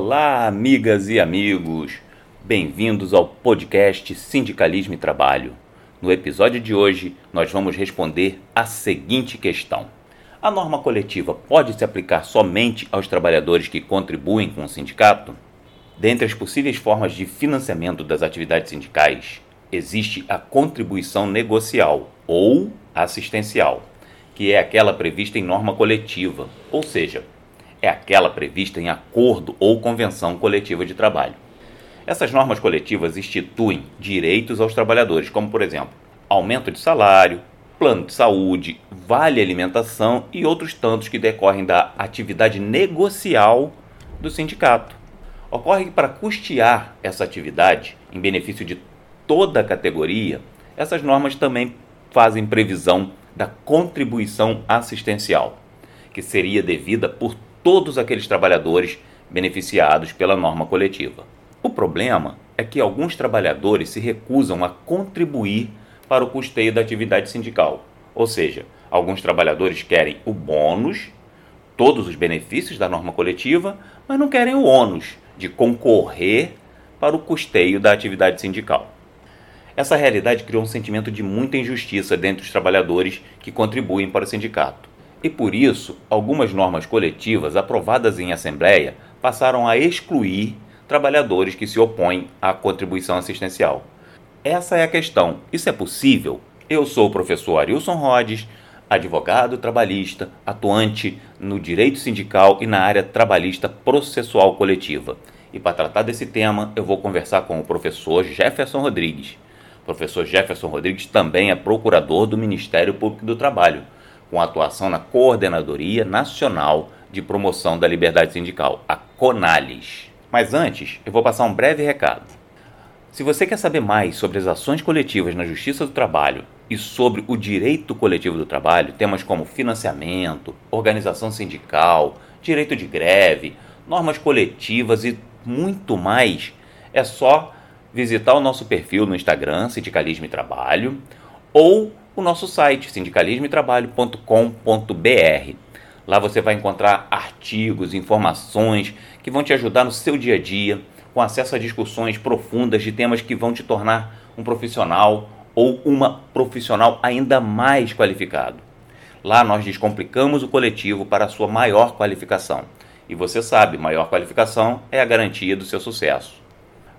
Olá, amigas e amigos. Bem-vindos ao podcast Sindicalismo e Trabalho. No episódio de hoje, nós vamos responder a seguinte questão: A norma coletiva pode se aplicar somente aos trabalhadores que contribuem com o sindicato? Dentre as possíveis formas de financiamento das atividades sindicais, existe a contribuição negocial ou assistencial, que é aquela prevista em norma coletiva, ou seja, é aquela prevista em acordo ou convenção coletiva de trabalho. Essas normas coletivas instituem direitos aos trabalhadores, como, por exemplo, aumento de salário, plano de saúde, vale alimentação e outros tantos que decorrem da atividade negocial do sindicato. Ocorre que, para custear essa atividade em benefício de toda a categoria, essas normas também fazem previsão da contribuição assistencial, que seria devida por todos aqueles trabalhadores beneficiados pela norma coletiva. O problema é que alguns trabalhadores se recusam a contribuir para o custeio da atividade sindical. Ou seja, alguns trabalhadores querem o bônus, todos os benefícios da norma coletiva, mas não querem o ônus de concorrer para o custeio da atividade sindical. Essa realidade criou um sentimento de muita injustiça dentre os trabalhadores que contribuem para o sindicato. E por isso, algumas normas coletivas aprovadas em assembleia passaram a excluir trabalhadores que se opõem à contribuição assistencial. Essa é a questão. Isso é possível? Eu sou o professor Arilson Rhodes, advogado trabalhista, atuante no direito sindical e na área trabalhista processual coletiva. E para tratar desse tema, eu vou conversar com o professor Jefferson Rodrigues. O professor Jefferson Rodrigues também é procurador do Ministério Público do Trabalho com atuação na Coordenadoria Nacional de Promoção da Liberdade Sindical, a CONALIS. Mas antes, eu vou passar um breve recado. Se você quer saber mais sobre as ações coletivas na Justiça do Trabalho e sobre o direito coletivo do trabalho, temas como financiamento, organização sindical, direito de greve, normas coletivas e muito mais, é só visitar o nosso perfil no Instagram, Sindicalismo e Trabalho, ou o nosso site sindicalismoetrabalho.com.br. Lá você vai encontrar artigos, informações que vão te ajudar no seu dia a dia, com acesso a discussões profundas de temas que vão te tornar um profissional ou uma profissional ainda mais qualificado. Lá nós descomplicamos o coletivo para a sua maior qualificação. E você sabe, maior qualificação é a garantia do seu sucesso.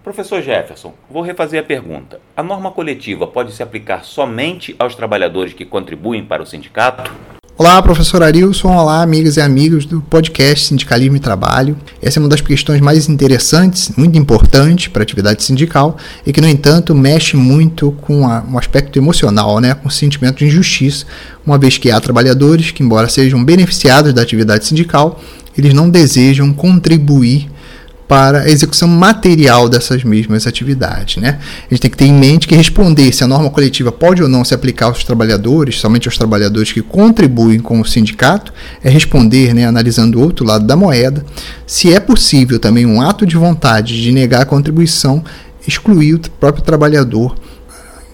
Professor Jefferson, vou refazer a pergunta. A norma coletiva pode se aplicar somente aos trabalhadores que contribuem para o sindicato? Olá, professor Arilson. Olá, amigas e amigos do podcast Sindicalismo e Trabalho. Essa é uma das questões mais interessantes, muito importante para a atividade sindical e que, no entanto, mexe muito com a, um aspecto emocional, né, com o sentimento de injustiça, uma vez que há trabalhadores que, embora sejam beneficiados da atividade sindical, eles não desejam contribuir para a execução material dessas mesmas atividades. Né? A gente tem que ter em mente que responder se a norma coletiva pode ou não se aplicar aos trabalhadores, somente aos trabalhadores que contribuem com o sindicato, é responder, né, analisando o outro lado da moeda, se é possível também um ato de vontade de negar a contribuição, excluir o próprio trabalhador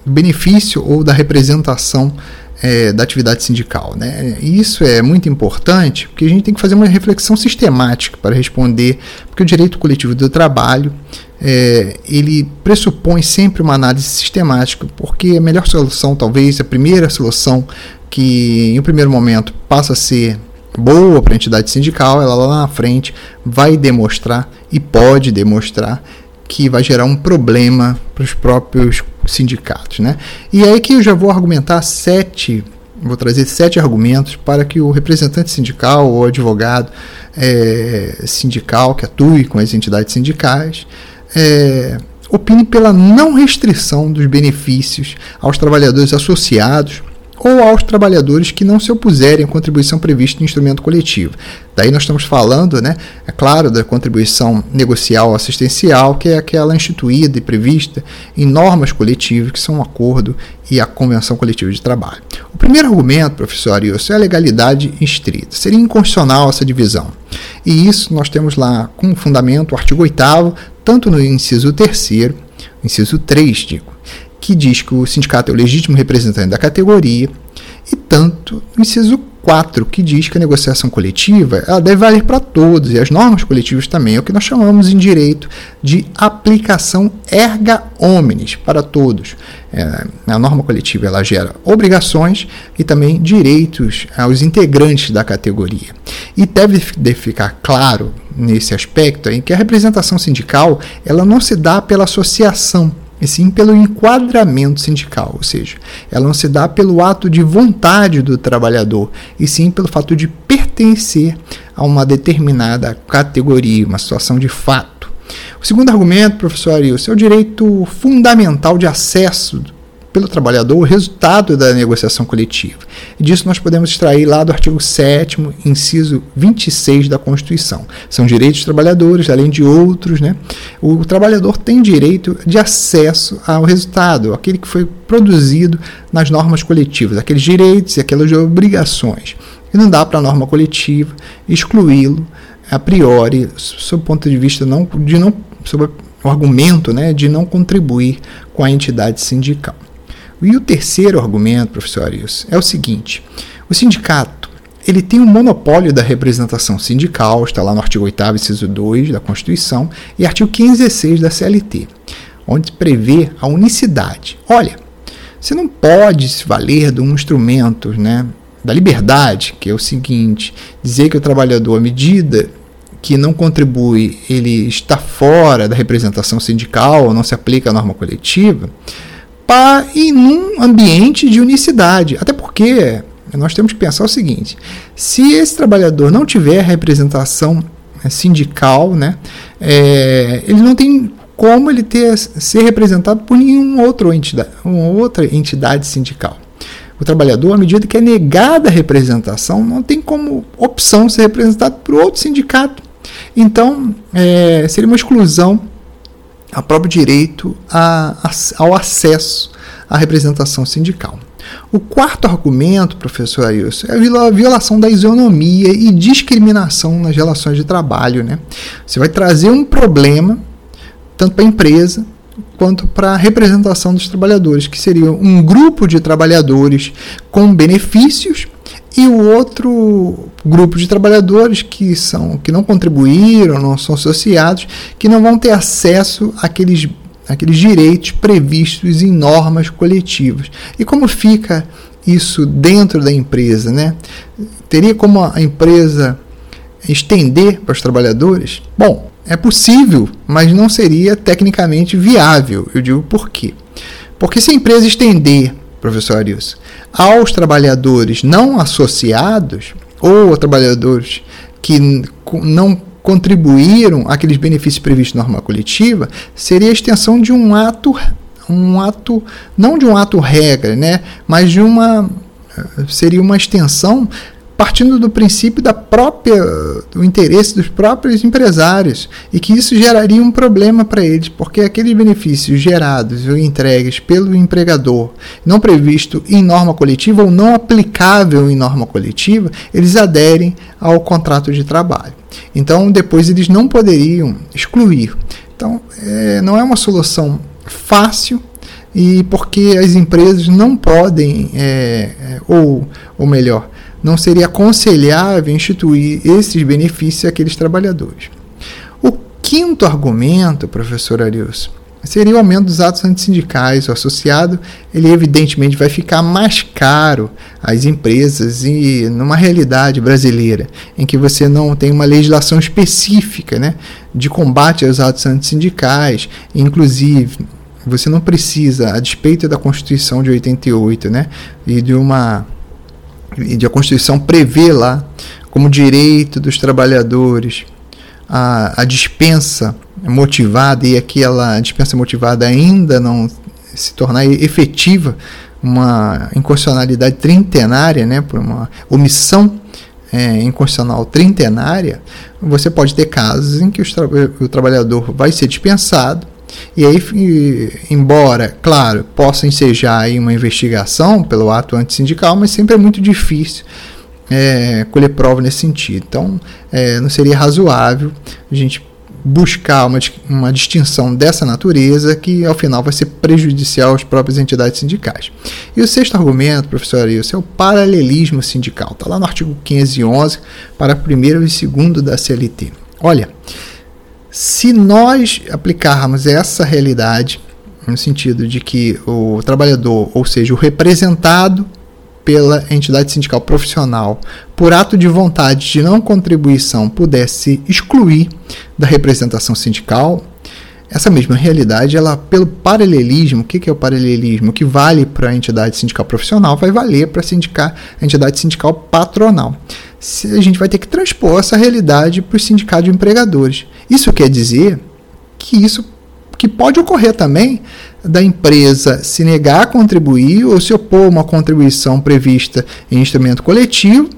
do benefício ou da representação é, da atividade sindical. Né? Isso é muito importante porque a gente tem que fazer uma reflexão sistemática para responder, porque o direito coletivo do trabalho é, ele pressupõe sempre uma análise sistemática, porque a melhor solução, talvez a primeira solução que em um primeiro momento passa a ser boa para a entidade sindical, ela lá na frente vai demonstrar e pode demonstrar que vai gerar um problema para os próprios sindicatos. Né? E é aí que eu já vou argumentar sete, vou trazer sete argumentos para que o representante sindical ou advogado é, sindical que atue com as entidades sindicais é, opine pela não restrição dos benefícios aos trabalhadores associados ou aos trabalhadores que não se opuserem à contribuição prevista no instrumento coletivo. Daí nós estamos falando, né, é claro, da contribuição negocial assistencial, que é aquela instituída e prevista em normas coletivas, que são o acordo e a convenção coletiva de trabalho. O primeiro argumento, professor Arius, é a legalidade estrita. Seria inconstitucional essa divisão. E isso nós temos lá como fundamento o artigo 8 tanto no inciso 3 inciso 3, digo, que diz que o sindicato é o legítimo representante da categoria e tanto no inciso 4, que diz que a negociação coletiva ela deve valer para todos, e as normas coletivas também, é o que nós chamamos em direito de aplicação erga omnes, para todos. É, a norma coletiva ela gera obrigações e também direitos aos integrantes da categoria. E deve, deve ficar claro nesse aspecto aí que a representação sindical ela não se dá pela associação e sim pelo enquadramento sindical, ou seja, ela não se dá pelo ato de vontade do trabalhador, e sim pelo fato de pertencer a uma determinada categoria, uma situação de fato. O segundo argumento, professor Arilson, é o direito fundamental de acesso pelo trabalhador o resultado da negociação coletiva. E disso nós podemos extrair lá do artigo 7, inciso 26 da Constituição. São direitos dos trabalhadores, além de outros, né? O trabalhador tem direito de acesso ao resultado, aquele que foi produzido nas normas coletivas, aqueles direitos e aquelas obrigações. E não dá para a norma coletiva excluí-lo a priori, sob o ponto de vista não, de não, sob o argumento né, de não contribuir com a entidade sindical. E o terceiro argumento, professor Arius, é o seguinte: o sindicato ele tem um monopólio da representação sindical, está lá no artigo 8 inciso 2 da Constituição e artigo 1516 da CLT, onde prevê a unicidade. Olha, você não pode se valer de um instrumento né, da liberdade, que é o seguinte, dizer que o trabalhador, à medida que não contribui, ele está fora da representação sindical não se aplica à norma coletiva, para em um ambiente de unicidade. Até porque nós temos que pensar o seguinte: se esse trabalhador não tiver representação né, sindical, né, é, ele não tem como ele ter, ser representado por nenhuma outra entidade, uma outra entidade sindical. O trabalhador, à medida que é negada a representação, não tem como opção ser representado por outro sindicato. Então, é, seria uma exclusão a próprio direito a, a, ao acesso à representação sindical. O quarto argumento, professor Ailson, é a violação da isonomia e discriminação nas relações de trabalho. Né? Você vai trazer um problema tanto para a empresa quanto para a representação dos trabalhadores, que seria um grupo de trabalhadores com benefícios e o outro grupo de trabalhadores que são que não contribuíram, não são associados, que não vão ter acesso àqueles, àqueles direitos previstos em normas coletivas. E como fica isso dentro da empresa, né? Teria como a empresa estender para os trabalhadores? Bom, é possível, mas não seria tecnicamente viável. Eu digo por quê? Porque se a empresa estender professor Arius, aos trabalhadores não associados ou trabalhadores que não contribuíram àqueles benefícios previstos na norma coletiva, seria a extensão de um ato, um ato, não de um ato regra, né, mas de uma seria uma extensão partindo do princípio da própria do interesse dos próprios empresários e que isso geraria um problema para eles, porque aqueles benefícios gerados ou entregues pelo empregador, não previsto em norma coletiva ou não aplicável em norma coletiva, eles aderem ao contrato de trabalho. Então, depois eles não poderiam excluir. Então, é, não é uma solução fácil e porque as empresas não podem, é, é ou, ou melhor, não seria aconselhável instituir esses benefícios àqueles trabalhadores. O quinto argumento, professor Arius, seria o aumento dos atos antissindicais. O associado, ele evidentemente vai ficar mais caro às empresas e numa realidade brasileira em que você não tem uma legislação específica né, de combate aos atos antissindicais, inclusive você não precisa, a despeito da Constituição de 88, né, e de uma e a Constituição prevê lá como direito dos trabalhadores a, a dispensa motivada e aquela dispensa motivada ainda não se tornar efetiva uma inconstitucionalidade trintenária, né, por uma omissão é, inconstitucional trintenária, você pode ter casos em que tra o trabalhador vai ser dispensado e aí, embora, claro, possa ensejar aí uma investigação pelo ato antissindical, mas sempre é muito difícil é, colher prova nesse sentido. Então, é, não seria razoável a gente buscar uma, uma distinção dessa natureza que, ao final, vai ser prejudicial às próprias entidades sindicais. E o sexto argumento, professor Arilson, é o paralelismo sindical. Está lá no artigo 511, para primeiro e segundo da CLT. Olha, se nós aplicarmos essa realidade, no sentido de que o trabalhador, ou seja, o representado pela entidade sindical profissional, por ato de vontade de não contribuição, pudesse excluir da representação sindical, essa mesma realidade, ela pelo paralelismo, o que é o paralelismo? O que vale para a entidade sindical profissional vai valer para a entidade sindical patronal. A gente vai ter que transpor essa realidade para o sindicato de empregadores. Isso quer dizer que isso que pode ocorrer também da empresa se negar a contribuir ou se opor a uma contribuição prevista em instrumento coletivo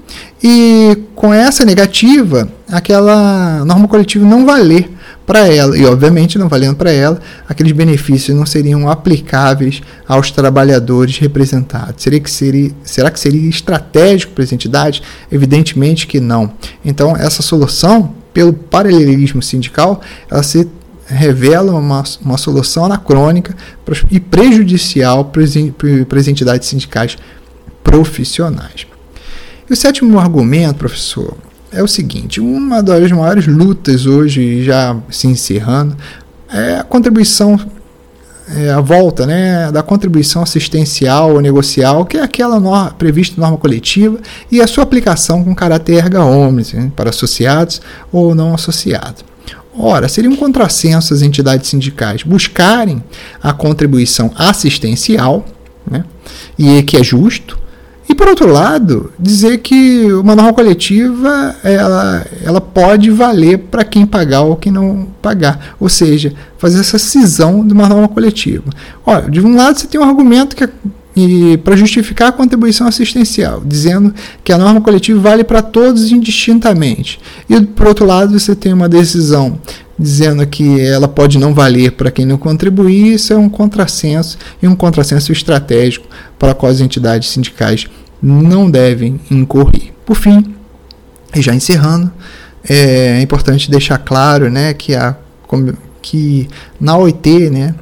e com essa negativa, aquela norma coletiva não valer para ela e obviamente não valendo para ela, aqueles benefícios não seriam aplicáveis aos trabalhadores representados. Seria que seria, será que seria estratégico para as entidades? Evidentemente que não. Então essa solução pelo paralelismo sindical, ela se revela uma, uma solução anacrônica e prejudicial para as entidades sindicais profissionais. E o sétimo argumento, professor, é o seguinte: uma das maiores lutas hoje, já se encerrando, é a contribuição, é a volta né, da contribuição assistencial ou negocial, que é aquela prevista em norma coletiva, e a sua aplicação com caráter erga omnes, né, para associados ou não associados. Ora, seria um contrassenso as entidades sindicais buscarem a contribuição assistencial, né, e que é justo, e por outro lado, dizer que uma norma coletiva ela, ela pode valer para quem pagar ou quem não pagar, ou seja, fazer essa cisão de uma norma coletiva. Olha, de um lado você tem um argumento que é e para justificar a contribuição assistencial, dizendo que a norma coletiva vale para todos indistintamente. E por outro lado, você tem uma decisão dizendo que ela pode não valer para quem não contribuir, isso é um contrassenso e um contrassenso estratégico para qual as entidades sindicais não devem incorrer. Por fim, e já encerrando, é importante deixar claro né, que, a, que na OIT, né,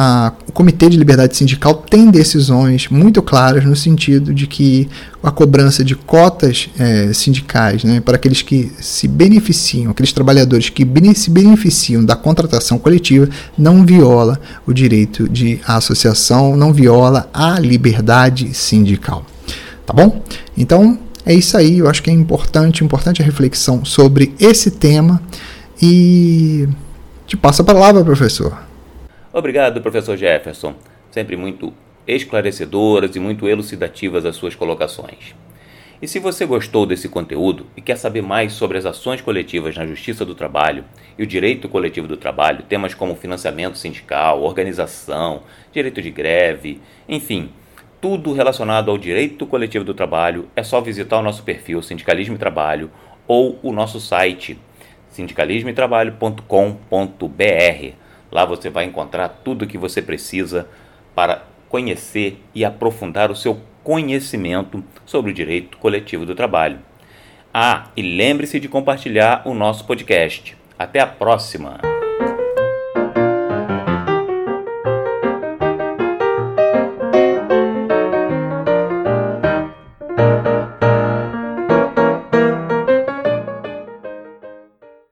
a, o Comitê de Liberdade Sindical tem decisões muito claras no sentido de que a cobrança de cotas é, sindicais né, para aqueles que se beneficiam, aqueles trabalhadores que se beneficiam da contratação coletiva, não viola o direito de associação, não viola a liberdade sindical. Tá bom? Então é isso aí, eu acho que é importante, importante a reflexão sobre esse tema e te passo a palavra, professor. Obrigado, professor Jefferson. Sempre muito esclarecedoras e muito elucidativas as suas colocações. E se você gostou desse conteúdo e quer saber mais sobre as ações coletivas na Justiça do Trabalho e o direito coletivo do trabalho, temas como financiamento sindical, organização, direito de greve, enfim, tudo relacionado ao direito coletivo do trabalho, é só visitar o nosso perfil Sindicalismo e Trabalho ou o nosso site sindicalismoetrabalho.com.br Lá você vai encontrar tudo o que você precisa para conhecer e aprofundar o seu conhecimento sobre o direito coletivo do trabalho. Ah, e lembre-se de compartilhar o nosso podcast. Até a próxima!